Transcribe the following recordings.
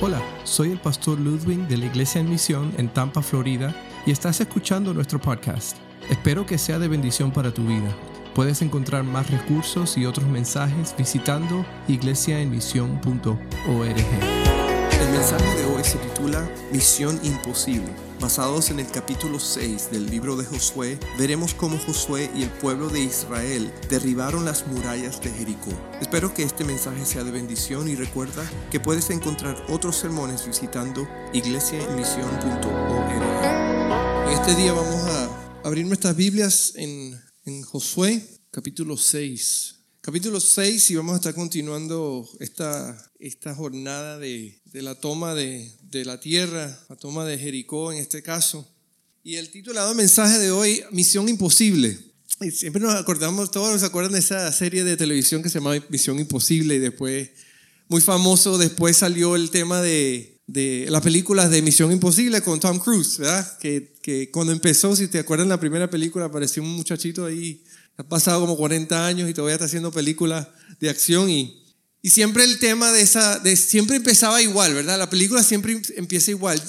Hola, soy el pastor Ludwig de la Iglesia en Misión en Tampa, Florida, y estás escuchando nuestro podcast. Espero que sea de bendición para tu vida. Puedes encontrar más recursos y otros mensajes visitando iglesiaenmisión.org. El mensaje de hoy se titula Misión Imposible. Basados en el capítulo 6 del libro de Josué, veremos cómo Josué y el pueblo de Israel derribaron las murallas de Jericó. Espero que este mensaje sea de bendición y recuerda que puedes encontrar otros sermones visitando iglesiaenmisión.org. En este día vamos a abrir nuestras Biblias en, en Josué capítulo 6 capítulo 6 y vamos a estar continuando esta, esta jornada de, de la toma de, de, la tierra, la toma de Jericó en este caso. Y el titulado mensaje de hoy, Misión Imposible. Y siempre nos acordamos, todos nos acuerdan de esa serie de televisión que se llama Misión Imposible y después, muy famoso, después salió el tema de, de las películas de Misión Imposible con Tom Cruise, ¿verdad? Que, que cuando empezó, si te acuerdas, la primera película apareció un muchachito ahí ha pasado como 40 años y todavía está haciendo películas de acción y, y siempre el tema de esa, de, siempre empezaba igual, ¿verdad? La película siempre empieza igual.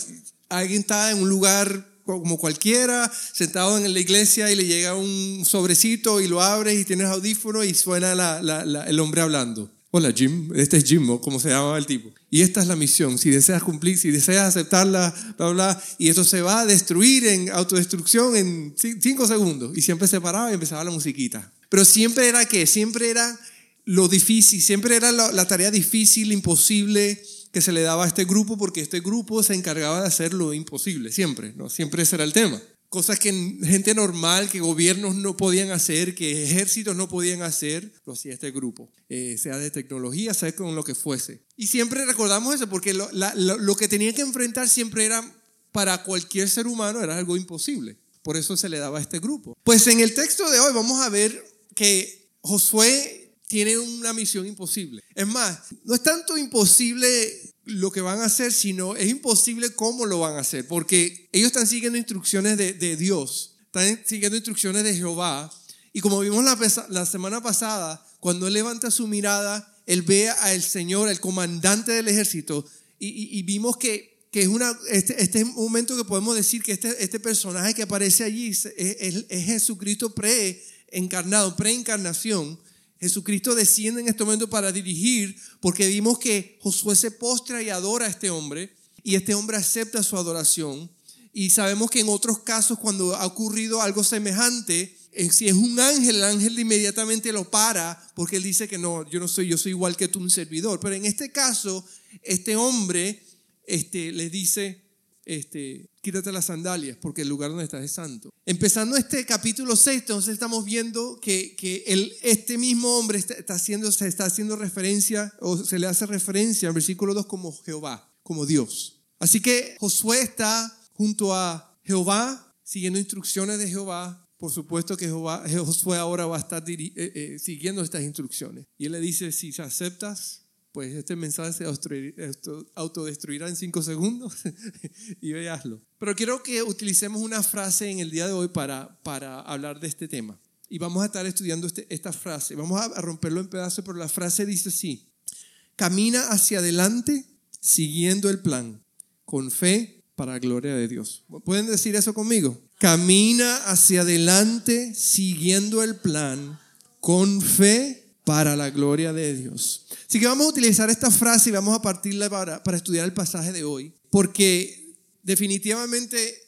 Alguien está en un lugar como cualquiera, sentado en la iglesia y le llega un sobrecito y lo abres y tienes audífono y suena la, la, el hombre hablando. Hola Jim, este es Jim, como se llama el tipo. Y esta es la misión. Si deseas cumplir, si deseas aceptarla, bla, bla, y eso se va a destruir en autodestrucción en cinco segundos. Y siempre se paraba y empezaba la musiquita. Pero siempre era qué? Siempre era lo difícil, siempre era la, la tarea difícil, imposible que se le daba a este grupo porque este grupo se encargaba de hacer lo imposible, siempre, ¿no? Siempre ese era el tema cosas que gente normal, que gobiernos no podían hacer, que ejércitos no podían hacer, lo hacía este grupo, eh, sea de tecnología, sea con lo que fuese. Y siempre recordamos eso, porque lo, lo, que tenía que enfrentar siempre era, para cualquier ser humano, era algo imposible. Por eso se le daba a este grupo. Pues en el texto de hoy vamos a ver que Josué tiene una misión imposible. Es más, no es tanto imposible lo que van a hacer, sino es imposible cómo lo van a hacer, porque ellos están siguiendo instrucciones de, de Dios, están siguiendo instrucciones de Jehová, y como vimos la, la semana pasada, cuando él levanta su mirada, él ve al Señor, el comandante del ejército, y, y, vimos que, que es una, este, este, es un momento que podemos decir que este, este personaje que aparece allí es, es, es Jesucristo pre-encarnado, pre-encarnación, Jesucristo desciende en este momento para dirigir, porque vimos que Josué se postra y adora a este hombre, y este hombre acepta su adoración. Y sabemos que en otros casos, cuando ha ocurrido algo semejante, eh, si es un ángel, el ángel inmediatamente lo para, porque él dice que no, yo no soy, yo soy igual que tú, un servidor. Pero en este caso, este hombre este, le dice, este, quítate las sandalias porque el lugar donde estás es santo. Empezando este capítulo 6, entonces estamos viendo que, que este mismo hombre está, haciendo, se está haciendo referencia o se le hace referencia en versículo 2 como Jehová, como Dios. Así que Josué está junto a Jehová, siguiendo instrucciones de Jehová. Por supuesto que Jehová, Josué ahora va a estar eh, eh, siguiendo estas instrucciones. Y él le dice, si aceptas pues este mensaje se autodestruirá en cinco segundos y veaslo. Pero quiero que utilicemos una frase en el día de hoy para, para hablar de este tema. Y vamos a estar estudiando este, esta frase. Vamos a romperlo en pedazos, pero la frase dice así. Camina hacia adelante siguiendo el plan, con fe para gloria de Dios. ¿Pueden decir eso conmigo? Camina hacia adelante siguiendo el plan, con fe para la gloria de Dios. Así que vamos a utilizar esta frase y vamos a partirla para, para estudiar el pasaje de hoy, porque definitivamente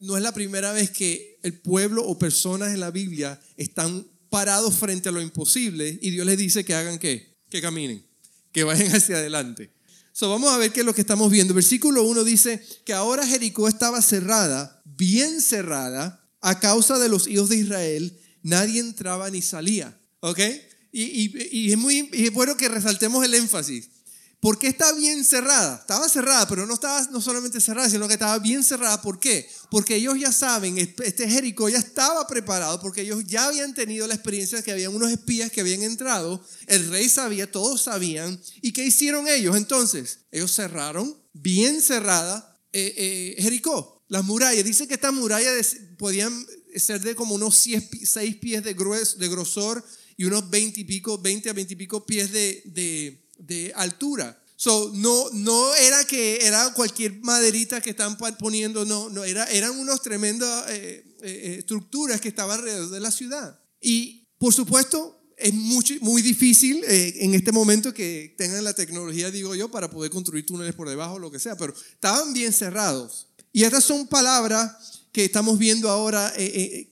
no es la primera vez que el pueblo o personas en la Biblia están parados frente a lo imposible y Dios les dice que hagan qué, que caminen, que vayan hacia adelante. So, vamos a ver qué es lo que estamos viendo. Versículo 1 dice que ahora Jericó estaba cerrada, bien cerrada, a causa de los hijos de Israel, nadie entraba ni salía. ¿Ok? Y, es muy bueno que resaltemos el énfasis. ¿Por qué está bien cerrada? Estaba cerrada, pero no estaba no solamente cerrada, sino que estaba bien cerrada. ¿Por qué? Porque ellos ya saben, este Jericó ya estaba preparado, porque ellos ya habían tenido la experiencia de que habían unos espías que habían entrado, el rey sabía, todos sabían. ¿Y qué hicieron ellos? Entonces, ellos cerraron, bien cerrada, eh, eh, Jericó. Las murallas, dice que estas murallas podían ser de como unos seis pies de, grueso, de grosor y unos 20 y pico, 20 a 20 y pico pies de, de, de altura. So, no, no era que era cualquier maderita que están poniendo, no, no era, eran unos tremendas eh, eh, eh, estructuras que estaban alrededor de la ciudad. Y por supuesto, es muy, muy difícil en este momento que tengan la tecnología, digo yo, para poder construir túneles por debajo, lo que sea, pero estaban bien cerrados. Y estas son palabras que estamos viendo ahora,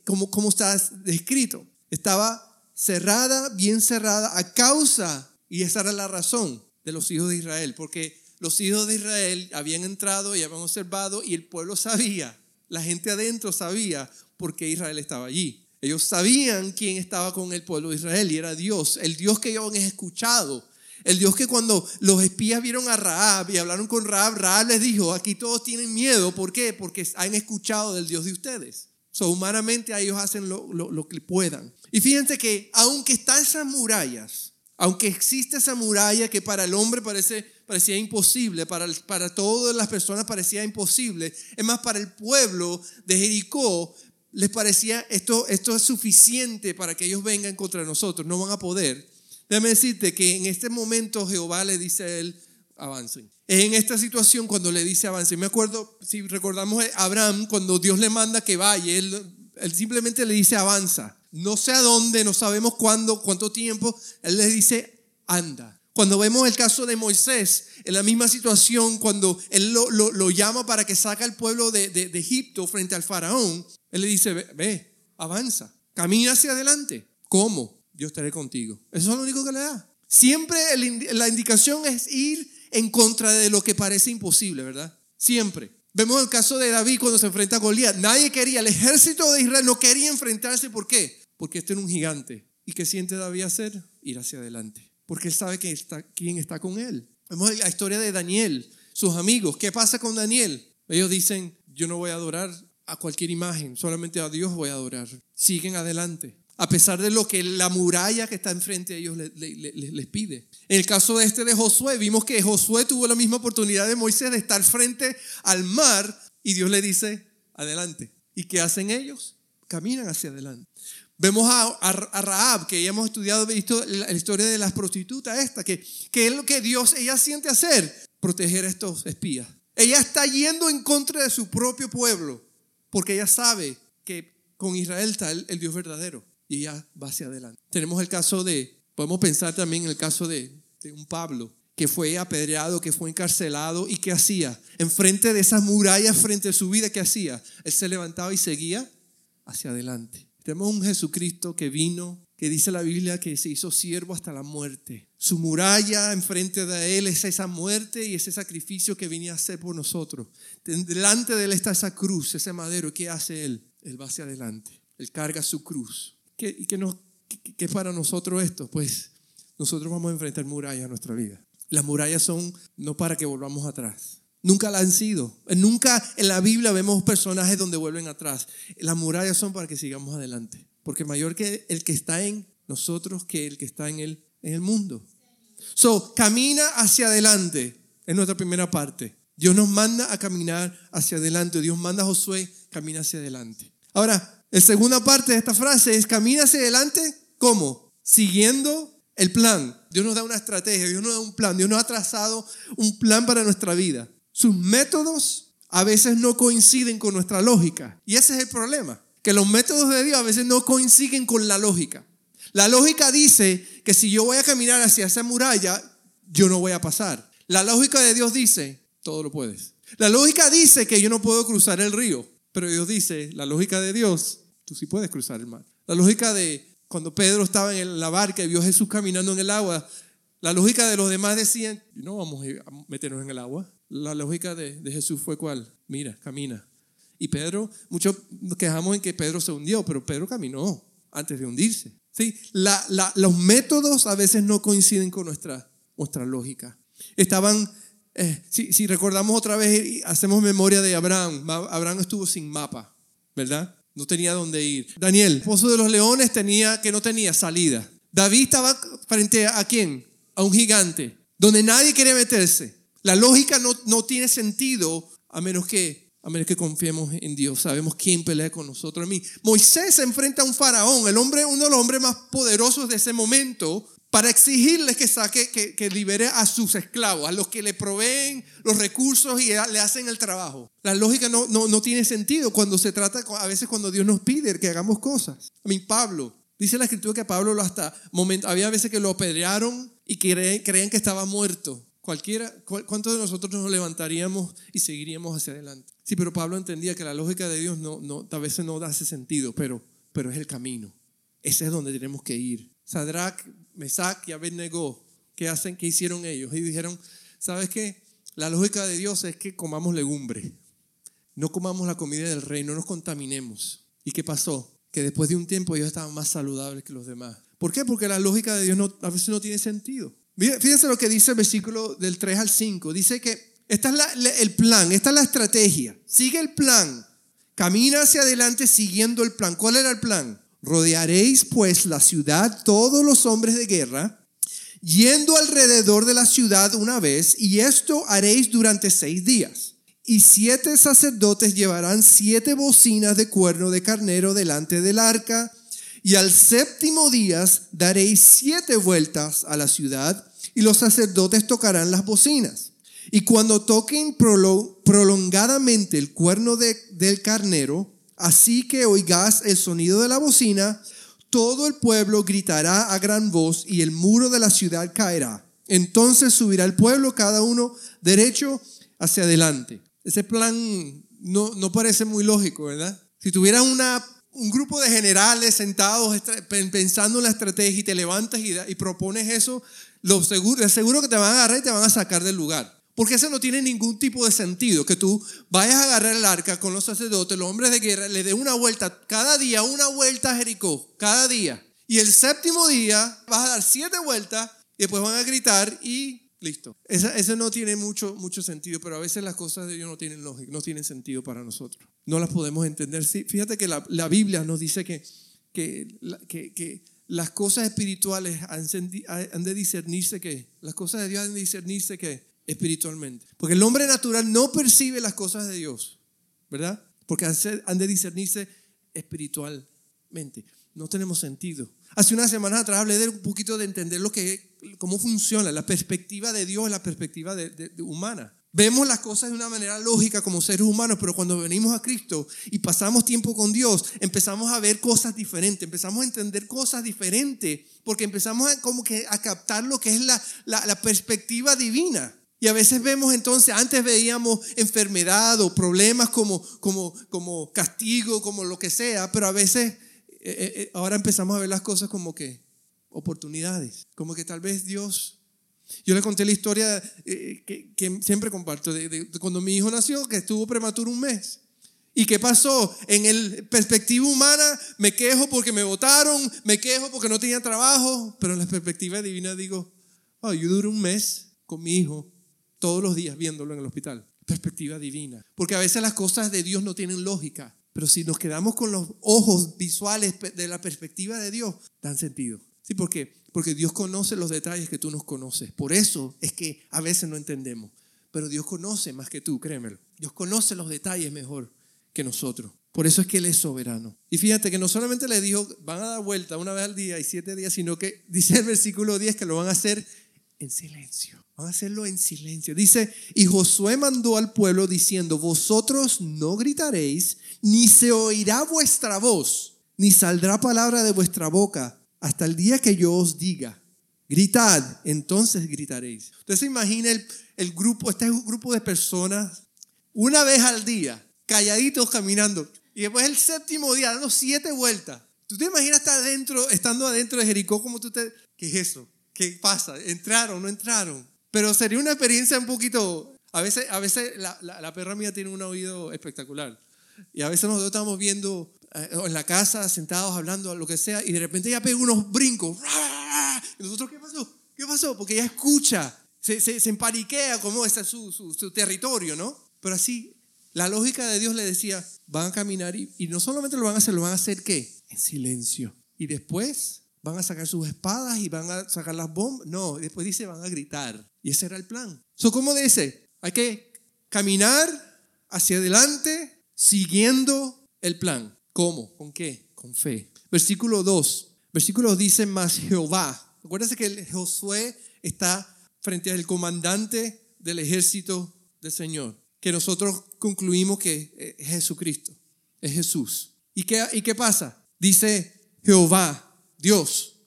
como, como está descrito. Estaba cerrada, bien cerrada, a causa, y esa era la razón, de los hijos de Israel, porque los hijos de Israel habían entrado y habían observado y el pueblo sabía, la gente adentro sabía por qué Israel estaba allí. Ellos sabían quién estaba con el pueblo de Israel y era Dios, el Dios que ellos han escuchado. El Dios que cuando los espías vieron a Raab y hablaron con Raab, Raab les dijo, aquí todos tienen miedo. ¿Por qué? Porque han escuchado del Dios de ustedes. So, humanamente ellos hacen lo, lo que puedan. Y fíjense que aunque están esas murallas, aunque existe esa muralla que para el hombre parece, parecía imposible, para, para todas las personas parecía imposible, es más, para el pueblo de Jericó les parecía esto, esto es suficiente para que ellos vengan contra nosotros, no van a poder. Déjame decirte que en este momento Jehová le dice a él, avancen. Es en esta situación cuando le dice avancen. Me acuerdo, si recordamos a Abraham, cuando Dios le manda que vaya, él, él simplemente le dice avanza no sé a dónde, no sabemos cuándo, cuánto tiempo, Él les dice, anda. Cuando vemos el caso de Moisés, en la misma situación, cuando Él lo, llama para que saque al pueblo de, Egipto frente al faraón, Él le dice, ve, avanza, camina hacia adelante. ¿Cómo? Yo estaré contigo. Eso es lo único que le da. Siempre la indicación es ir en contra de lo que parece imposible, ¿verdad? Siempre. Vemos el caso de David cuando se enfrenta a Goliat. Nadie quería, el ejército de Israel no quería enfrentarse. ¿Por qué? Porque este era un gigante. ¿Y qué siente David hacer? Ir hacia adelante. Porque él sabe que está, quién está con él. Vemos la historia de Daniel, sus amigos. ¿Qué pasa con Daniel? Ellos dicen, yo no voy a adorar a cualquier imagen, solamente a Dios voy a adorar. Siguen adelante a pesar de lo que la muralla que está enfrente de ellos les, pide. En el caso de este de Josué, vimos que Josué tuvo la misma oportunidad de Moisés de estar frente al mar y Dios le dice, adelante. ¿Y qué hacen ellos? Caminan hacia adelante. Vemos a, a, Raab, que ya hemos estudiado, visto la historia de las prostitutas esta, que, que es lo que Dios, ella siente hacer, proteger a estos espías. Ella está yendo en contra de su propio pueblo, porque ella sabe que con Israel está el Dios verdadero y ella va hacia adelante. Tenemos el caso de, podemos pensar también en el caso de, de un Pablo que fue apedreado, que fue encarcelado y qué hacía. Enfrente de esas murallas, frente a su vida, ¿qué hacía? Él se levantaba y seguía hacia adelante. Tenemos un Jesucristo que vino, que dice la Biblia que se hizo siervo hasta la muerte. Su muralla enfrente de él es esa muerte y ese sacrificio que venía a hacer por nosotros. Delante de él está esa cruz, ese madero. ¿Qué hace él? Él va hacia adelante. Él carga su cruz. ¿Qué, qué, qué para nosotros esto? Pues nosotros vamos a enfrentar murallas en nuestra vida. Las murallas son no para que volvamos atrás. Nunca la han sido. Nunca en la Biblia vemos personajes donde vuelven atrás. Las murallas son para que sigamos adelante. Porque mayor que el que está en nosotros que el que está en el, en el mundo. So, camina hacia adelante. Es nuestra primera parte. Dios nos manda a caminar hacia adelante. Dios manda a Josué, camina hacia adelante. Ahora, la segunda parte de esta frase es camina hacia adelante, ¿cómo? Siguiendo el plan. Dios nos da una estrategia, Dios nos da un plan, Dios nos ha trazado un plan para nuestra vida. Sus métodos a veces no coinciden con nuestra lógica. Y ese es el problema, que los métodos de Dios a veces no coinciden con la lógica. La lógica dice que si yo voy a caminar hacia esa muralla, yo no voy a pasar. La lógica de Dios dice, todo lo puedes. La lógica dice que yo no puedo cruzar el río. Pero Dios dice, la lógica de Dios, tú sí puedes cruzar el mar. La lógica de cuando Pedro estaba en la barca y vio a Jesús caminando en el agua, la lógica de los demás decían, no vamos a meternos en el agua. La lógica de, Jesús fue cuál? Mira, camina. Y Pedro, muchos nos quejamos en que Pedro se hundió, pero Pedro caminó antes de hundirse. ¿Sí? los métodos a veces no coinciden con nuestra, nuestra lógica. Estaban eh, si, recordamos otra vez, hacemos memoria de Abraham. Abraham estuvo sin mapa, ¿verdad? No tenía dónde ir. Daniel, pozo de los leones, tenía que no tenía salida. David estaba frente a, quién? A un gigante, donde nadie quería meterse. La lógica no, no tiene sentido a menos que a menos que confiemos en Dios. Sabemos quién pelea con nosotros. A mí. Moisés se enfrenta a un faraón, el hombre, uno de los hombres más poderosos de ese momento, para exigirles que saque, que, que, libere a sus esclavos, a los que le proveen los recursos y le hacen el trabajo. La lógica no, no, no tiene sentido cuando se trata, a veces cuando Dios nos pide que hagamos cosas. A mí, Pablo, dice la escritura que Pablo lo hasta, momento, había veces que lo apedrearon y creen, creían que estaba muerto. Cualquiera, ¿cuántos de nosotros nos levantaríamos y seguiríamos hacia adelante? Sí, pero Pablo entendía que la lógica de Dios no, no, a veces no hace sentido, pero, pero es el camino. Ese es donde tenemos que ir. Sadrach, Mesach y Abednego, ¿qué hacen? ¿Qué hicieron ellos? Y dijeron, ¿sabes qué? La lógica de Dios es que comamos legumbre. No comamos la comida del rey, no nos contaminemos. ¿Y qué pasó? Que después de un tiempo ellos estaban más saludables que los demás. ¿Por qué? Porque la lógica de Dios no, a veces no tiene sentido. Fíjense lo que dice el versículo del 3 al 5. Dice que este es el plan, esta es la estrategia. Sigue el plan. Camina hacia adelante siguiendo el plan. ¿Cuál era el plan? Rodearéis pues la ciudad todos los hombres de guerra, yendo alrededor de la ciudad una vez, y esto haréis durante seis días. Y siete sacerdotes llevarán siete bocinas de cuerno de carnero delante del arca, y al séptimo día daréis siete vueltas a la ciudad, y los sacerdotes tocarán las bocinas. Y cuando toquen prolongadamente el cuerno del carnero, así que oigas el sonido de la bocina, todo el pueblo gritará a gran voz y el muro de la ciudad caerá. Entonces subirá el pueblo cada uno derecho hacia adelante. Ese plan no, no parece muy lógico, ¿verdad? Si tuvieras una un grupo de generales sentados pensando en la estrategia y te levantas y, propones eso, lo seguro, seguro que te van a agarrar y te van a sacar del lugar. Porque eso no tiene ningún tipo de sentido, que tú vayas a agarrar el arca con los sacerdotes, los hombres de guerra, le dé una vuelta, cada día una vuelta a Jericó, cada día. Y el séptimo día vas a dar siete vueltas y después van a gritar y Listo. Eso no tiene mucho, mucho sentido, pero a veces las cosas de Dios no tienen lógica, no tienen sentido para nosotros. No las podemos entender. Fíjate que la, la, Biblia nos dice que, que, que, las cosas espirituales han, de discernirse que, las cosas de Dios han de discernirse que espiritualmente. Porque el hombre natural no percibe las cosas de Dios, ¿verdad? Porque han de discernirse espiritualmente. No tenemos sentido. Hace unas semanas atrás hablé de un poquito de entender lo que, cómo funciona la perspectiva de Dios, la perspectiva de, humana. Vemos las cosas de una manera lógica como seres humanos, pero cuando venimos a Cristo y pasamos tiempo con Dios, empezamos a ver cosas diferentes, empezamos a entender cosas diferentes, porque empezamos a, como que a captar lo que es la, la, la perspectiva divina. Y a veces vemos entonces, antes veíamos enfermedad o problemas como, como, como castigo, como lo que sea, pero a veces eh, eh, eh, ahora empezamos a ver las cosas como que oportunidades, como que tal vez Dios... Yo le conté la historia que, siempre comparto, de, cuando mi hijo nació, que estuvo prematuro un mes. ¿Y qué pasó? En el perspectiva humana me quejo porque me votaron, me quejo porque no tenía trabajo, pero en la perspectiva divina digo, oh, yo duro un mes con mi hijo todos los días viéndolo en el hospital. Perspectiva divina. Porque a veces las cosas de Dios no tienen lógica. Pero si nos quedamos con los ojos visuales de la perspectiva de Dios, dan sentido. ¿Sí? ¿Por qué? Porque Dios conoce los detalles que tú nos conoces. Por eso es que a veces no entendemos. Pero Dios conoce más que tú, créemelo. Dios conoce los detalles mejor que nosotros. Por eso es que Él es soberano. Y fíjate que no solamente le dijo, van a dar vuelta una vez al día y siete días, sino que dice el versículo 10 que lo van a hacer en silencio. Van a hacerlo en silencio. Dice, y Josué mandó al pueblo diciendo, vosotros no gritaréis, ni se oirá vuestra voz, ni saldrá palabra de vuestra boca, hasta el día que yo os diga, gritad, entonces gritaréis. Entonces imagina el, el grupo, este es un grupo de personas, una vez al día, calladitos caminando, y después el séptimo día, dando siete vueltas. ¿Tú te imaginas estar adentro, estando adentro de Jericó como tú te... ¿Qué es eso? ¿Qué pasa? ¿Entraron? ¿No entraron? Pero sería una experiencia un poquito... A veces, a veces la, la, perra mía tiene un oído espectacular. Y a veces nosotros estamos viendo eh, en la casa, sentados hablando, lo que sea, y de repente ella pega unos brincos. Y nosotros, ¿qué pasó? ¿Qué pasó? Porque ella escucha, se, se, se empariquea como es su, su, su, territorio, ¿no? Pero así, la lógica de Dios le decía, van a caminar y, y no solamente lo van a hacer, lo van a hacer ¿qué? En silencio. Y después van a sacar sus espadas y van a sacar las bombas. No, después dice, van a gritar. Y ese era el plan. So, ¿Cómo dice? Hay que caminar hacia adelante siguiendo el plan. ¿Cómo? ¿Con qué? Con fe. Versículo 2. Versículo dice, más Jehová. Acuérdense que Josué está frente al comandante del ejército del Señor, que nosotros concluimos que es Jesucristo, es Jesús. ¿Y qué, ¿Y qué pasa? Dice Jehová, Dios,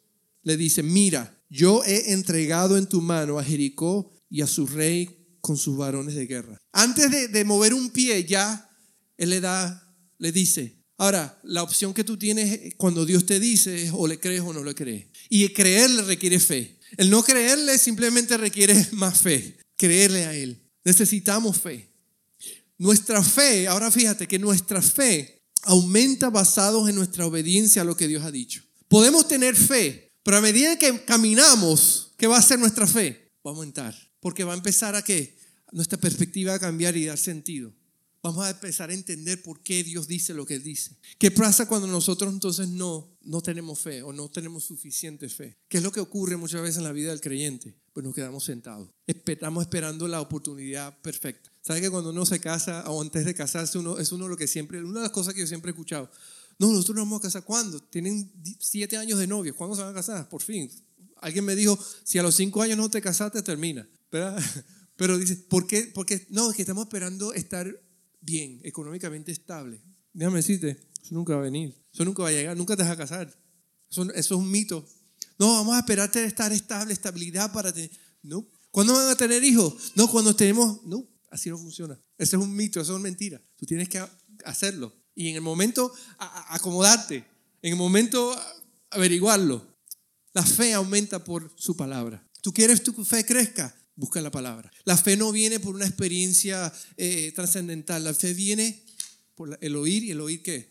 le dice, mira, yo he entregado en tu mano a Jericó y a su rey con sus varones de guerra. Antes de, mover un pie, ya él le da, le dice, Ahora, la opción que tú tienes cuando Dios te dice es o le crees o no le crees. Y creerle requiere fe. El no creerle simplemente requiere más fe. Creerle a Él. Necesitamos fe. Nuestra fe, ahora fíjate que nuestra fe aumenta basados en nuestra obediencia a lo que Dios ha dicho. Podemos tener fe, pero a medida que caminamos, ¿qué va a ser nuestra fe? Va a aumentar. Porque va a empezar a que nuestra perspectiva a cambiar y dar sentido vamos a empezar a entender por qué Dios dice lo que dice. ¿Qué pasa cuando nosotros entonces no, no tenemos fe o no tenemos suficiente fe? ¿Qué es lo que ocurre muchas veces en la vida del creyente? Pues nos quedamos sentados. Estamos esperando la oportunidad perfecta. ¿Sabe que cuando uno se casa o antes de casarse, uno, es uno lo que siempre, una de las cosas que yo siempre he escuchado, no, nosotros nos vamos a casar ¿cuándo? Tienen siete años de novio, ¿cuándo se van a casar? Por fin. Alguien me dijo, si a los cinco años no te casaste, termina. Pero dice, ¿por qué? Porque no, es que estamos esperando estar bien, económicamente estable. Déjame decirte, eso nunca va a venir, eso nunca va a llegar, nunca te vas a casar. Eso, es un mito. No, vamos a esperarte estar estable, estabilidad para tener. No. ¿Cuándo van a tener hijos? No, cuando tenemos. No, así no funciona. Eso es un mito, eso es mentira. Tú tienes que hacerlo. Y en el momento acomodarte, en el momento averiguarlo. La fe aumenta por su palabra. ¿Tú quieres tu fe crezca? busca la palabra. La fe no viene por una experiencia eh, trascendental, la fe viene por el oír y el oír qué?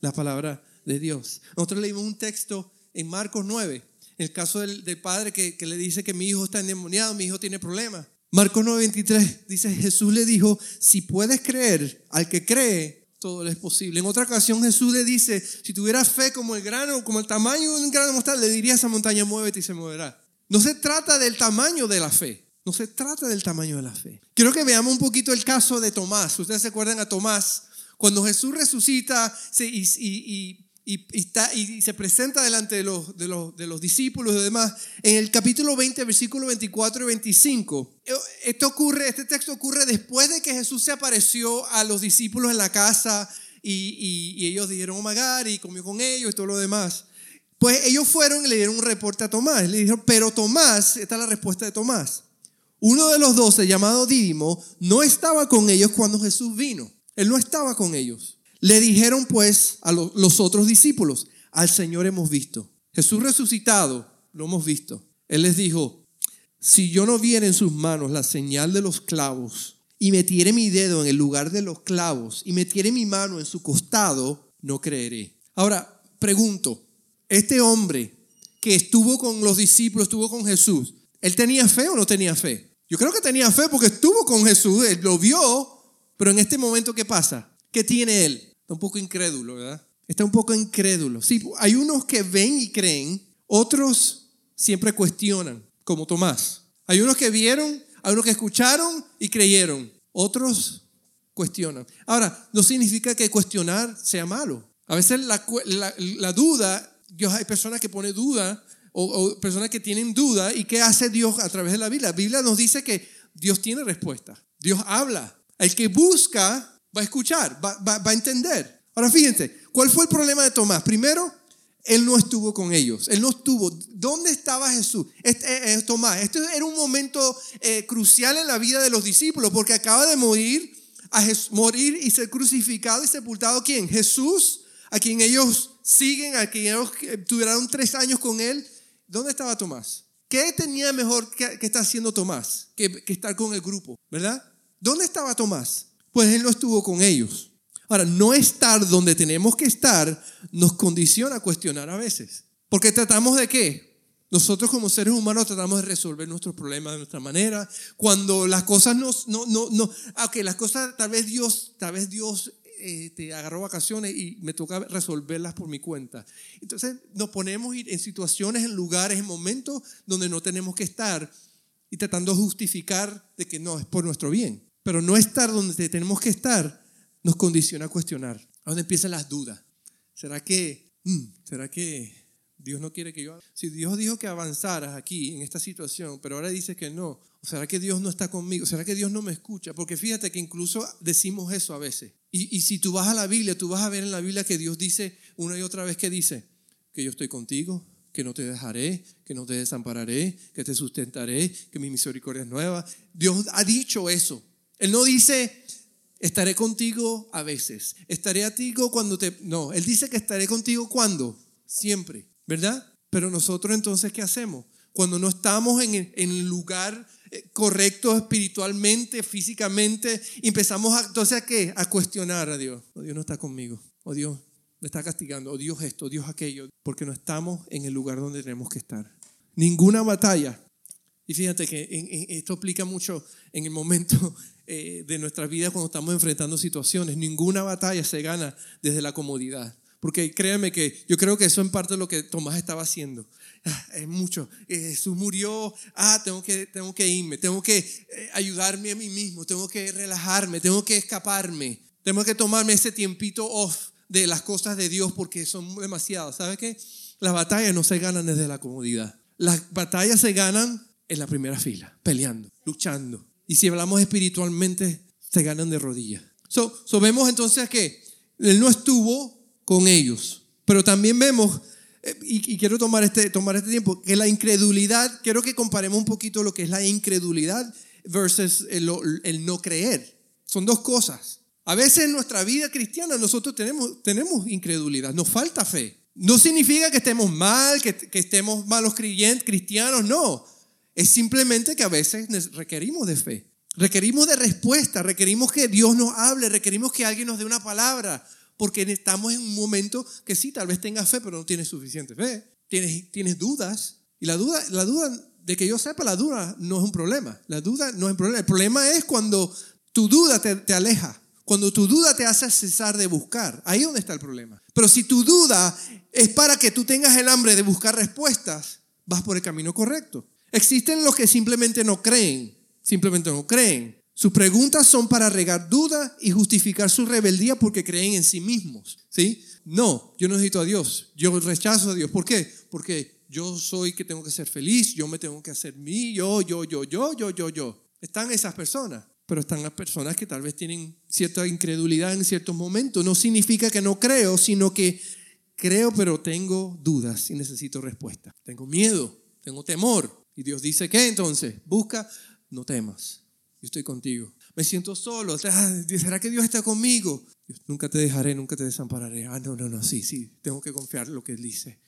La palabra de Dios. Nosotros leímos un texto en Marcos 9, el caso del, padre que, que, le dice que mi hijo está endemoniado, mi hijo tiene problemas. Marcos 9:23 dice, Jesús le dijo, si puedes creer, al que cree, todo es posible. En otra ocasión Jesús le dice, si tuvieras fe como el grano, como el tamaño de un grano de mostaza, le diría a esa montaña, muévete y se moverá. No se trata del tamaño de la fe, no se trata del tamaño de la fe. Quiero que veamos un poquito el caso de Tomás. Ustedes se acuerdan a Tomás, cuando Jesús resucita y, se presenta delante de los, discípulos y demás, en el capítulo 20, versículo 24 y 25. Esto ocurre, este texto ocurre después de que Jesús se apareció a los discípulos en la casa y, ellos dijeron, oh my y comió con ellos y todo lo demás. Pues ellos fueron y le dieron un reporte a Tomás. Le dijeron, pero Tomás, esta es la respuesta de Tomás. Uno de los doce, llamado Dídimo, no estaba con ellos cuando Jesús vino. Él no estaba con ellos. Le dijeron pues a los otros discípulos, al Señor hemos visto. Jesús resucitado, lo hemos visto. Él les dijo, si yo no viera en sus manos la señal de los clavos y metiere mi dedo en el lugar de los clavos y metiere mi mano en su costado, no creeré. Ahora, pregunto, este hombre que estuvo con los discípulos, estuvo con Jesús, ¿él tenía fe o no tenía fe? Yo creo que tenía fe porque estuvo con Jesús, él lo vio, pero en este momento, ¿qué pasa? ¿Qué tiene él? Está un poco incrédulo, ¿verdad? Está un poco incrédulo. Sí, hay unos que ven y creen, otros siempre cuestionan, como Tomás. Hay unos que vieron, hay unos que escucharon y creyeron, otros cuestionan. Ahora, no significa que cuestionar sea malo. A veces la, duda, Dios hay personas que ponen duda o, personas que tienen duda. ¿Y qué hace Dios a través de la Biblia? La Biblia nos dice que Dios tiene respuesta. Dios habla. El que busca va a escuchar, va, a entender. Ahora fíjense, ¿cuál fue el problema de Tomás? Primero, él no estuvo con ellos. Él no estuvo. ¿Dónde estaba Jesús? Este, eh, eh, Tomás, esto era un momento eh, crucial en la vida de los discípulos porque acaba de morir, morir y ser crucificado y sepultado. ¿Quién? Jesús, a quien ellos siguen, a quien ellos tuvieron tres años con él. ¿Dónde estaba Tomás? ¿Qué tenía mejor que, estar haciendo Tomás que, estar con el grupo? ¿Verdad? ¿Dónde estaba Tomás? Pues él no estuvo con ellos. Ahora, no estar donde tenemos que estar nos condiciona a cuestionar a veces. Porque tratamos de qué? Nosotros como seres humanos tratamos de resolver nuestros problemas de nuestra manera. Cuando las cosas no, no, no, no, aunque las cosas, tal vez Dios, tal vez Dios eh, te agarró vacaciones y me toca resolverlas por mi cuenta. Entonces nos ponemos en situaciones, en lugares, en momentos donde no tenemos que estar y tratando de justificar de que no, es por nuestro bien. Pero no estar donde tenemos que estar nos condiciona a cuestionar. A donde empiezan las dudas. ¿Será que, mm, será que Dios no quiere que yo... Si Dios dijo que avanzaras aquí en esta situación, pero ahora dice que no, ¿será que Dios no está conmigo? ¿Será que Dios no me escucha? Porque fíjate que incluso decimos eso a veces. Y, y si tú vas a la Biblia, tú vas a ver en la Biblia que Dios dice una y otra vez que dice que yo estoy contigo, que no te dejaré, que no te desampararé, que te sustentaré, que mi misericordia es nueva. Dios ha dicho eso. Él no dice, estaré contigo a veces, estaré a ti cuando te... No, Él dice que estaré contigo cuando, siempre, ¿verdad? Pero nosotros entonces, ¿qué hacemos? Cuando no estamos en el lugar eh, correcto espiritualmente, físicamente, empezamos a, entonces a qué? A cuestionar a Dios. Oh, Dios no está conmigo. Oh Dios, me está castigando, oh Dios esto, Dios aquello, porque no estamos en el lugar donde tenemos que estar. Ninguna batalla. Y fíjate que esto aplica mucho en el momento eh, de nuestra vida cuando estamos enfrentando situaciones. Ninguna batalla se gana desde la comodidad. Porque créeme que yo creo que eso en parte es lo que Tomás estaba haciendo. Ah, es mucho. Eh, Jesús murió. Ah, tengo que, tengo que irme. Tengo que eh, ayudarme a mí mismo. Tengo que relajarme. Tengo que escaparme. Tengo que tomarme ese tiempito off de las cosas de Dios porque son demasiadas. ¿Sabe qué? Las batallas no se ganan desde la comodidad. Las batallas se ganan en la primera fila, peleando, luchando. Y si hablamos espiritualmente, se ganan de rodillas. So, vemos entonces que Él no estuvo con ellos. Pero también vemos, eh, y, quiero tomar este, tomar este tiempo, que la incredulidad, quiero que comparemos un poquito lo que es la incredulidad versus el, el no creer. Son dos cosas. A veces en nuestra vida cristiana nosotros tenemos, tenemos incredulidad, nos falta fe. No significa que estemos mal, que, que estemos malos creyentes, cristianos, no. Es simplemente que a veces requerimos de fe, requerimos de respuesta, requerimos que Dios nos hable, requerimos que alguien nos dé una palabra, porque estamos en un momento que sí, tal vez tengas fe, pero no tienes suficiente fe. Tienes, tienes dudas. Y la duda, la duda, de que yo sepa, la duda no es un problema. La duda no es un problema. El problema es cuando tu duda te, te aleja cuando tu duda te hace cesar de buscar, ahí es donde está el problema. Pero si tu duda es para que tú tengas el hambre de buscar respuestas, vas por el camino correcto. Existen los que simplemente no creen, simplemente no creen. Sus preguntas son para regar duda y justificar su rebeldía porque creen en sí mismos. ¿sí? No, yo no necesito a Dios, yo rechazo a Dios. ¿Por qué? Porque yo soy que tengo que ser feliz, yo me tengo que hacer mí, yo, yo, yo, yo, yo, yo, yo. Están esas personas pero están las personas que tal vez tienen cierta incredulidad en ciertos momentos. No significa que no creo, sino que creo, pero tengo dudas y necesito respuesta. Tengo miedo, tengo temor. Y Dios dice, ¿qué entonces? Busca, no temas. Yo estoy contigo. Me siento solo. ¿Será que Dios está conmigo? nunca te dejaré, nunca te desampararé. Ah, no, no, no, sí, sí. Tengo que confiar en lo que Él dice.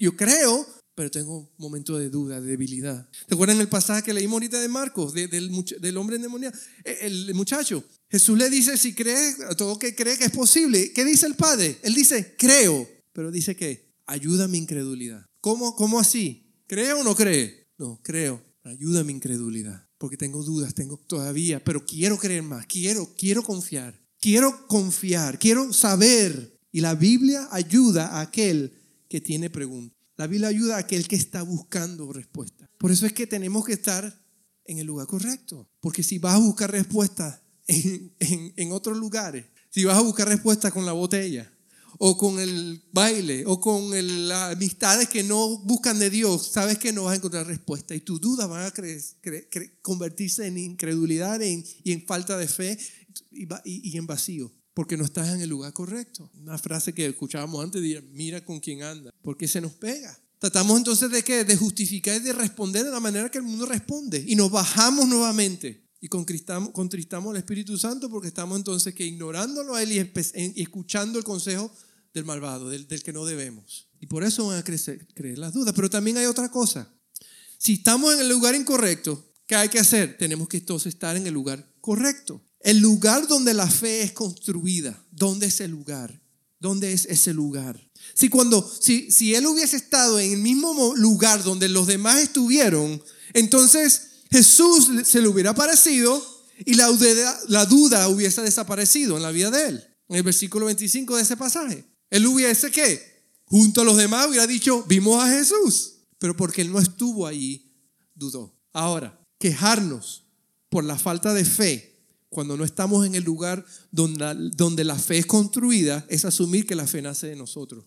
Yo creo, pero tengo un momento de duda, de debilidad. ¿Te acuerdan el pasaje que leímos ahorita de Marcos, del, del, hombre endemoniado? E, el, muchacho, Jesús le dice, si cree, todo que cree que es posible, ¿qué dice el Padre? Él dice, creo, pero dice que ayuda mi incredulidad. ¿Cómo, ¿Cómo así? ¿Cree o no cree? No, creo, ayuda mi incredulidad, porque tengo dudas, tengo todavía, pero quiero creer más, quiero, quiero confiar, quiero confiar, quiero saber. Y la Biblia ayuda a aquel que tiene preguntas. La Biblia ayuda a aquel que está buscando respuesta. Por eso es que tenemos que estar en el lugar correcto. Porque si vas a buscar respuesta en, en, otros lugares, si vas a buscar respuesta con la botella, o con el baile, o con las amistades que no buscan de Dios, sabes que no vas a encontrar respuesta. Y tus dudas van a convertirse en incredulidad y en falta de fe y, y en vacío porque no estás en el lugar correcto. Una frase que escuchábamos antes, de mira con quién anda, porque se nos pega. Tratamos entonces de qué? De justificar y de responder de la manera que el mundo responde. Y nos bajamos nuevamente y contristamos, contristamos al Espíritu Santo porque estamos entonces que ignorándolo a Él y, escuchando el consejo del malvado, del, que no debemos. Y por eso van a creer las dudas. Pero también hay otra cosa. Si estamos en el lugar incorrecto, ¿qué hay que hacer? Tenemos que entonces estar en el lugar correcto. El lugar donde la fe es construida. ¿Dónde es el lugar? ¿Dónde es ese lugar? Si cuando, si, si él hubiese estado en el mismo lugar donde los demás estuvieron, entonces Jesús se le hubiera parecido y la duda, la duda hubiese desaparecido en la vida de él. En el versículo 25 de ese pasaje. Él hubiese que, junto a los demás, hubiera dicho, vimos a Jesús. Pero porque él no estuvo allí, dudó. Ahora, quejarnos por la falta de fe cuando no estamos en el lugar donde, donde la fe es construida, es asumir que la fe nace de nosotros.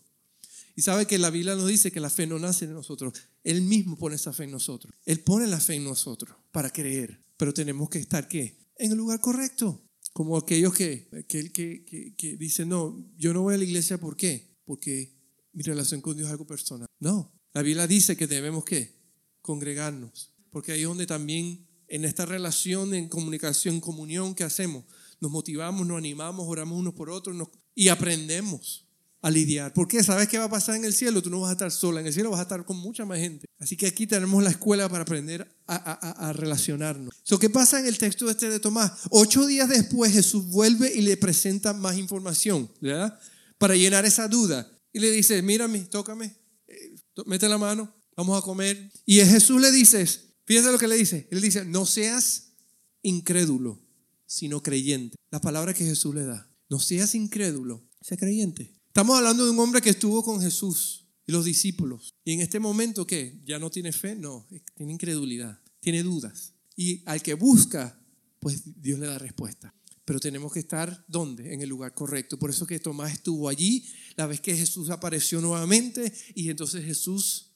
Y sabe que la Biblia nos dice que la fe no nace en nosotros. Él mismo pone esa fe en nosotros. Él pone la fe en nosotros para creer. Pero tenemos que estar, ¿qué? En el lugar correcto. Como aquellos que, que, que, que dicen, no, yo no voy a la iglesia, ¿por qué? Porque mi relación con Dios es algo personal. No, la Biblia dice que debemos, ¿qué? Congregarnos. Porque ahí es donde también en esta relación, en comunicación, comunión que hacemos, nos motivamos, nos animamos, oramos unos por otros y aprendemos a lidiar. Porque sabes qué va a pasar en el cielo, tú no vas a estar sola, en el cielo vas a estar con mucha más gente. Así que aquí tenemos la escuela para aprender a, relacionarnos. ¿Qué pasa en el texto este de Tomás? Ocho días después Jesús vuelve y le presenta más información, ¿verdad? Para llenar esa duda. Y le dice, mírame, tócame, eh, mete la mano, vamos a comer. Y Jesús le dice, fíjate lo que le dice, él dice, no seas incrédulo, sino creyente. La palabra que Jesús le da, no seas incrédulo, sea creyente. Estamos hablando de un hombre que estuvo con Jesús y los discípulos. Y en este momento, ¿qué? ¿Ya no tiene fe? No, tiene incredulidad, tiene dudas. Y al que busca, pues Dios le da respuesta. Pero tenemos que estar, ¿dónde? En el lugar correcto. Por eso que Tomás estuvo allí la vez que Jesús apareció nuevamente y entonces Jesús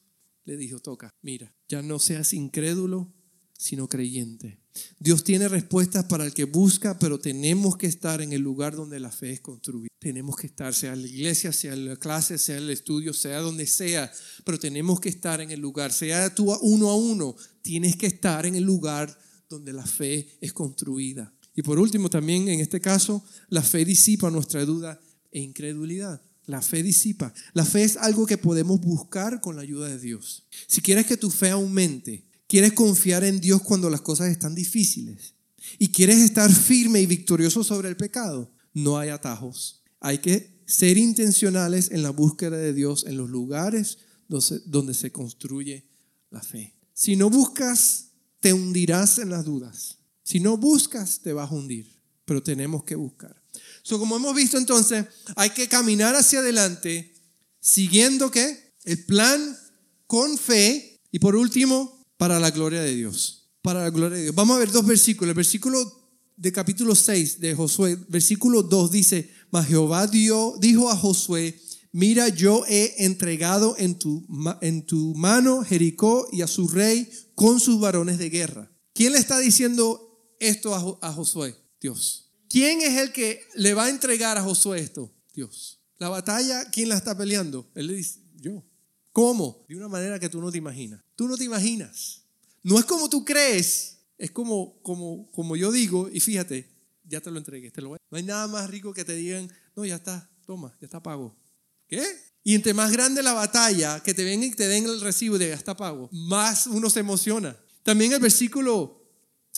le dijo, toca, mira, ya no seas incrédulo, sino creyente. Dios tiene respuestas para el que busca, pero tenemos que estar en el lugar donde la fe es construida. Tenemos que estar, sea en la iglesia, sea en la clase, sea en el estudio, sea donde sea, pero tenemos que estar en el lugar, sea tú uno a uno, tienes que estar en el lugar donde la fe es construida. Y por último, también en este caso, la fe disipa nuestra duda e incredulidad. La fe disipa. La fe es algo que podemos buscar con la ayuda de Dios. Si quieres que tu fe aumente, quieres confiar en Dios cuando las cosas están difíciles y quieres estar firme y victorioso sobre el pecado, no hay atajos. Hay que ser intencionales en la búsqueda de Dios en los lugares donde se construye la fe. Si no buscas, te hundirás en las dudas. Si no buscas, te vas a hundir. Pero tenemos que buscar. So, como hemos visto entonces, hay que caminar hacia adelante siguiendo qué? El plan con fe. Y por último, para la gloria de Dios. Para la gloria de Dios. Vamos a ver dos versículos. El versículo de capítulo 6 de Josué, versículo 2 dice, mas Jehová dio, dijo a Josué, mira, yo he entregado en tu, en tu mano Jericó y a su rey con sus varones de guerra. ¿Quién le está diciendo esto a, a Josué? Dios. ¿Quién es el que le va a entregar a Josué esto? Dios. La batalla, ¿quién la está peleando? Él le dice, yo. ¿Cómo? De una manera que tú no te imaginas. Tú no te imaginas. No es como tú crees, es como, como, como yo digo, y fíjate, ya te lo entregué, te lo voy. No hay nada más rico que te digan, no, ya está, toma, ya está pago. ¿Qué? Y entre más grande la batalla, que te vengan y te den el recibo de ya está pago, más uno se emociona. También el versículo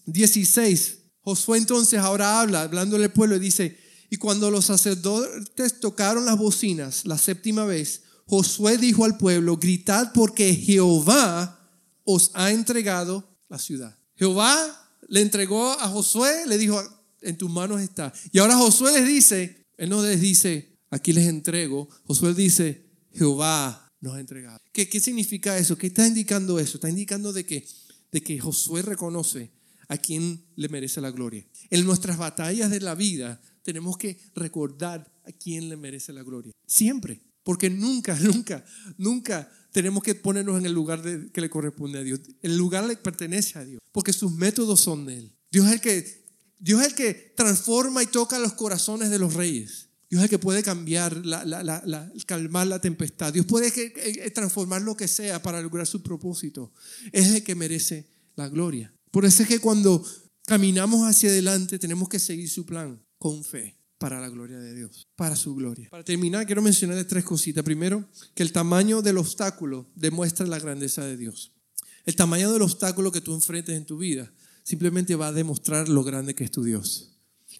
16, Josué entonces ahora habla, hablándole al pueblo, y dice, y cuando los sacerdotes tocaron las bocinas la séptima vez, Josué dijo al pueblo, gritad porque Jehová os ha entregado la ciudad. Jehová le entregó a Josué, le dijo, en tus manos está. Y ahora Josué les dice, él no les dice, aquí les entrego. Josué dice, Jehová nos ha entregado. ¿Qué, qué significa eso? ¿Qué está indicando eso? Está indicando de que, de que Josué reconoce a quien le merece la gloria. En nuestras batallas de la vida tenemos que recordar a quien le merece la gloria. Siempre. Porque nunca, nunca, nunca tenemos que ponernos en el lugar que le corresponde a Dios. El lugar le pertenece a Dios, porque sus métodos son de Él. Dios es el que, Dios es el que transforma y toca los corazones de los reyes. Dios es el que puede cambiar, la, calmar la tempestad. Dios puede eh, eh, transformar lo que sea para lograr su propósito. Es el que merece la gloria. Por eso es que cuando caminamos hacia adelante tenemos que seguir su plan con fe para la gloria de Dios, para su gloria. Para terminar, quiero mencionarles tres cositas. Primero, que el tamaño del obstáculo demuestra la grandeza de Dios. El tamaño del obstáculo que tú enfrentes en tu vida simplemente va a demostrar lo grande que es tu Dios.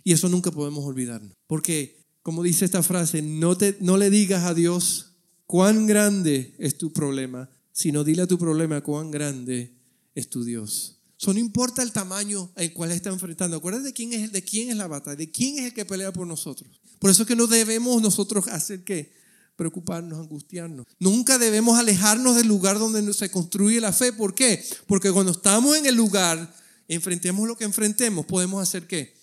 Y eso nunca podemos olvidarnos. Porque, como dice esta frase, no, te, no le digas a Dios cuán grande es tu problema, sino dile a tu problema cuán grande es tu Dios no importa el tamaño al cual está enfrentando. Acuérdate de quién es de quién es la batalla, de quién es el que pelea por nosotros. Por eso es que no debemos nosotros hacer que preocuparnos, angustiarnos. Nunca debemos alejarnos del lugar donde se construye la fe. ¿Por qué? Porque cuando estamos en el lugar, enfrentemos lo que enfrentemos, podemos hacer qué?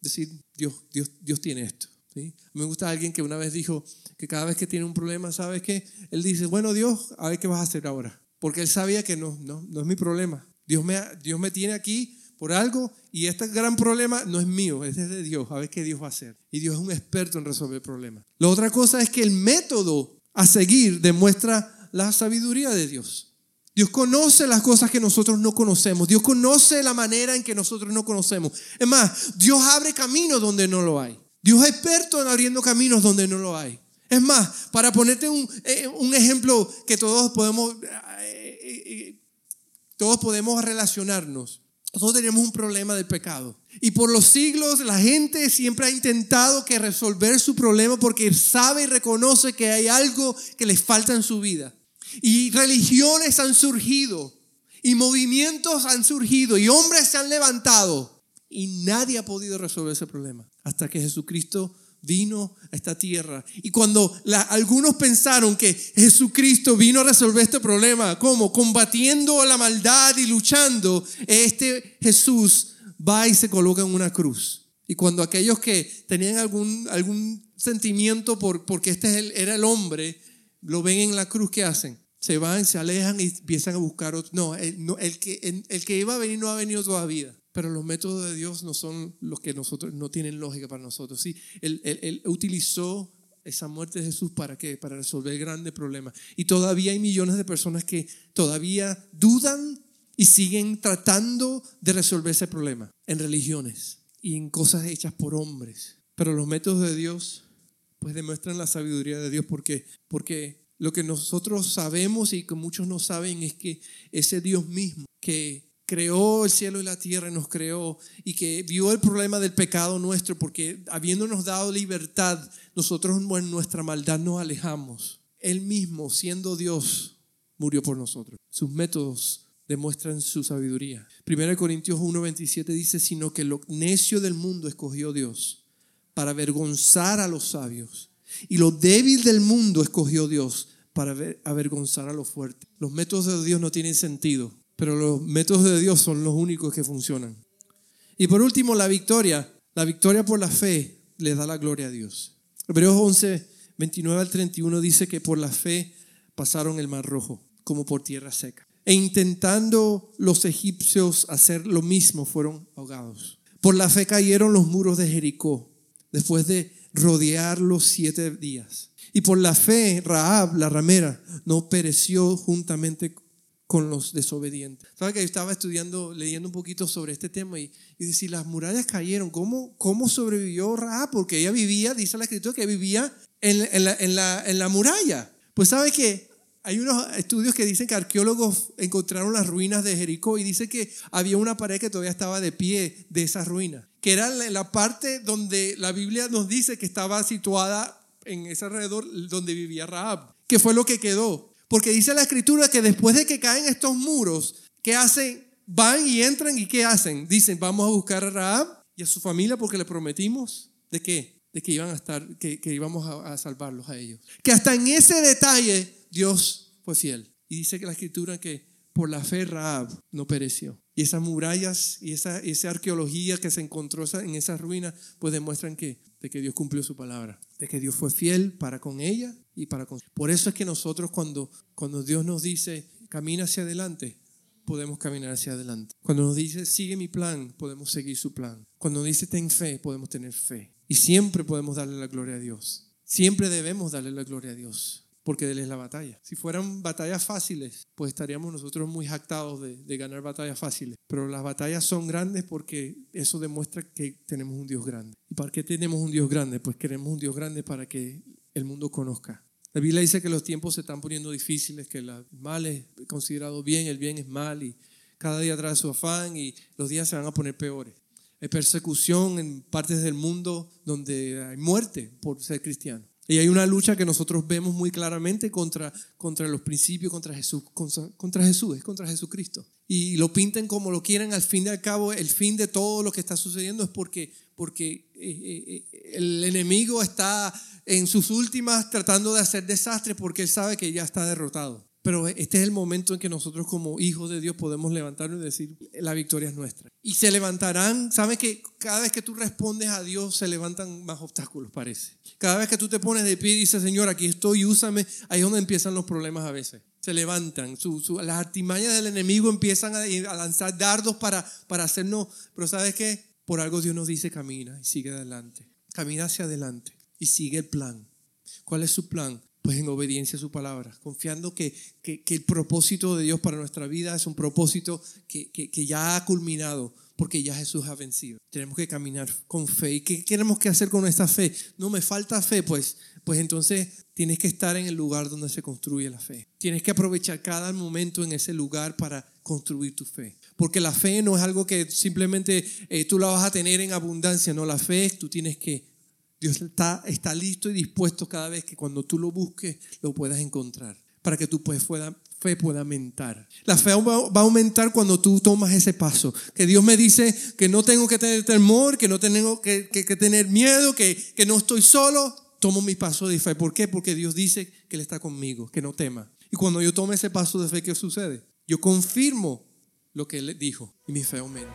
Decir, Dios, Dios, Dios tiene esto. ¿sí? Me gusta alguien que una vez dijo que cada vez que tiene un problema, ¿sabes qué? Él dice, bueno Dios, a ver qué vas a hacer ahora. Porque él sabía que no, no, no es mi problema. Dios me, Dios me tiene aquí por algo y este gran problema no es mío, es de Dios, a ver qué Dios va a hacer. Y Dios es un experto en resolver problemas. La otra cosa es que el método a seguir demuestra la sabiduría de Dios. Dios conoce las cosas que nosotros no conocemos. Dios conoce la manera en que nosotros no conocemos. Es más, Dios abre caminos donde no lo hay. Dios es experto en abriendo caminos donde no lo hay. Es más, para ponerte un, eh, un ejemplo que todos podemos, eh, eh, todos podemos relacionarnos. Nosotros tenemos un problema del pecado. Y por los siglos la gente siempre ha intentado que resolver su problema porque sabe y reconoce que hay algo que les falta en su vida. Y religiones han surgido, y movimientos han surgido, y hombres se han levantado, y nadie ha podido resolver ese problema. Hasta que Jesucristo vino a esta tierra. Y cuando algunos pensaron que Jesucristo vino a resolver este problema, ¿cómo? Combatiendo la maldad y luchando, este Jesús va y se coloca en una cruz. Y cuando aquellos que tenían algún, algún sentimiento por, porque este era el hombre, lo ven en la cruz, ¿qué hacen? Se van, se alejan y empiezan a buscar otro. No, el, que, el que iba a venir no ha venido todavía. Pero los métodos de Dios no son los que nosotros no tienen lógica para nosotros. Sí, él, utilizó esa muerte de Jesús para qué? Para resolver grandes problemas. Y todavía hay millones de personas que todavía dudan y siguen tratando de resolver ese problema en religiones y en cosas hechas por hombres. Pero los métodos de Dios pues demuestran la sabiduría de Dios porque porque lo que nosotros sabemos y que muchos no saben es que ese Dios mismo que creó el cielo y la tierra nos creó y que vio el problema del pecado nuestro porque habiéndonos dado libertad, nosotros en nuestra maldad nos alejamos. Él mismo, siendo Dios, murió por nosotros. Sus métodos demuestran su sabiduría. 1 Corintios 1:27 dice, sino que lo necio del mundo escogió Dios para avergonzar a los sabios. Y lo débil del mundo escogió Dios para avergonzar a los fuertes. Los métodos de Dios no tienen sentido pero los métodos de Dios son los únicos que funcionan. Y por último, la victoria. La victoria por la fe le da la gloria a Dios. Hebreos 11, 29 al 31 dice que por la fe pasaron el mar rojo como por tierra seca. E intentando los egipcios hacer lo mismo, fueron ahogados. Por la fe cayeron los muros de Jericó después de rodearlos siete días. Y por la fe, Raab, la ramera, no pereció juntamente con los desobedientes. ¿Sabes que yo estaba estudiando, leyendo un poquito sobre este tema y, y si las murallas cayeron, ¿cómo, ¿cómo sobrevivió Raab? Porque ella vivía, dice la escritura, que vivía en la muralla. Pues sabe que hay unos estudios que dicen que arqueólogos encontraron las ruinas de Jericó y dice que había una pared que todavía estaba de pie de esas ruinas, que era la parte donde la Biblia nos dice que estaba situada en ese alrededor donde vivía Raab, que fue lo que quedó. Porque dice la escritura que después de que caen estos muros, ¿qué hacen? Van y entran y ¿qué hacen? Dicen, vamos a buscar a Raab y a su familia porque le prometimos de qué? De que iban a estar, que, que íbamos a, salvarlos a ellos. Que hasta en ese detalle Dios fue fiel. Y dice que la escritura que por la fe Raab no pereció. Y esas murallas y esa, esa arqueología que se encontró en esas ruinas, pues demuestran que, de que Dios cumplió su palabra, de que Dios fue fiel para con ella y para con... Por eso es que nosotros cuando, cuando Dios nos dice, camina hacia adelante, podemos caminar hacia adelante. Cuando nos dice, sigue mi plan, podemos seguir su plan. Cuando nos dice, ten fe, podemos tener fe. Y siempre podemos darle la gloria a Dios. Siempre debemos darle la gloria a Dios porque Él es la batalla. Si fueran batallas fáciles, pues estaríamos nosotros muy jactados de, de, ganar batallas fáciles. Pero las batallas son grandes porque eso demuestra que tenemos un Dios grande. ¿Y para qué tenemos un Dios grande? Pues queremos un Dios grande para que el mundo conozca la Biblia dice que los tiempos se están poniendo difíciles, que el mal es considerado bien, el bien es mal y cada día trae su afán y los días se van a poner peores. Hay persecución en partes del mundo donde hay muerte por ser cristiano. Y hay una lucha que nosotros vemos muy claramente contra, contra los principios, contra Jesús, contra, Jesús, es contra Jesucristo. Y lo pinten como lo quieran, al fin y al cabo, el fin de todo lo que está sucediendo es porque, porque eh, eh, el enemigo está en sus últimas tratando de hacer desastre porque él sabe que ya está derrotado. Pero este es el momento en que nosotros como hijos de Dios podemos levantarnos y decir, la victoria es nuestra. Y se levantarán, ¿sabes que cada vez que tú respondes a Dios se levantan más obstáculos, parece? Cada vez que tú te pones de pie y dices, Señor, aquí estoy, úsame, ahí es donde empiezan los problemas a veces. Se levantan, las artimañas del enemigo empiezan a, a lanzar dardos para, para hacernos, pero ¿sabes qué? Por algo Dios nos dice, camina y sigue adelante. Camina hacia adelante y sigue el plan. ¿Cuál es su plan? Pues en obediencia a su palabra, confiando que, que, el propósito de Dios para nuestra vida es un propósito que, que, ya ha culminado, porque ya Jesús ha vencido. Tenemos que caminar con fe. ¿Y qué tenemos que hacer con esta fe? No me falta fe, pues, pues entonces tienes que estar en el lugar donde se construye la fe. Tienes que aprovechar cada momento en ese lugar para construir tu fe. Porque la fe no es algo que simplemente eh, tú la vas a tener en abundancia, no, la fe tú tienes que Dios está, listo y dispuesto cada vez que cuando tú lo busques lo puedas encontrar para que tu pues, fe pueda aumentar. La fe va a aumentar cuando tú tomas ese paso. Que Dios me dice que no tengo que tener temor, que no tengo que, que, tener miedo, que, que no estoy solo. Tomo mi paso de fe. ¿Por qué? Porque Dios dice que Él está conmigo, que no tema. Y cuando yo tome ese paso de fe, ¿qué sucede? Yo confirmo lo que Él dijo y mi fe aumenta.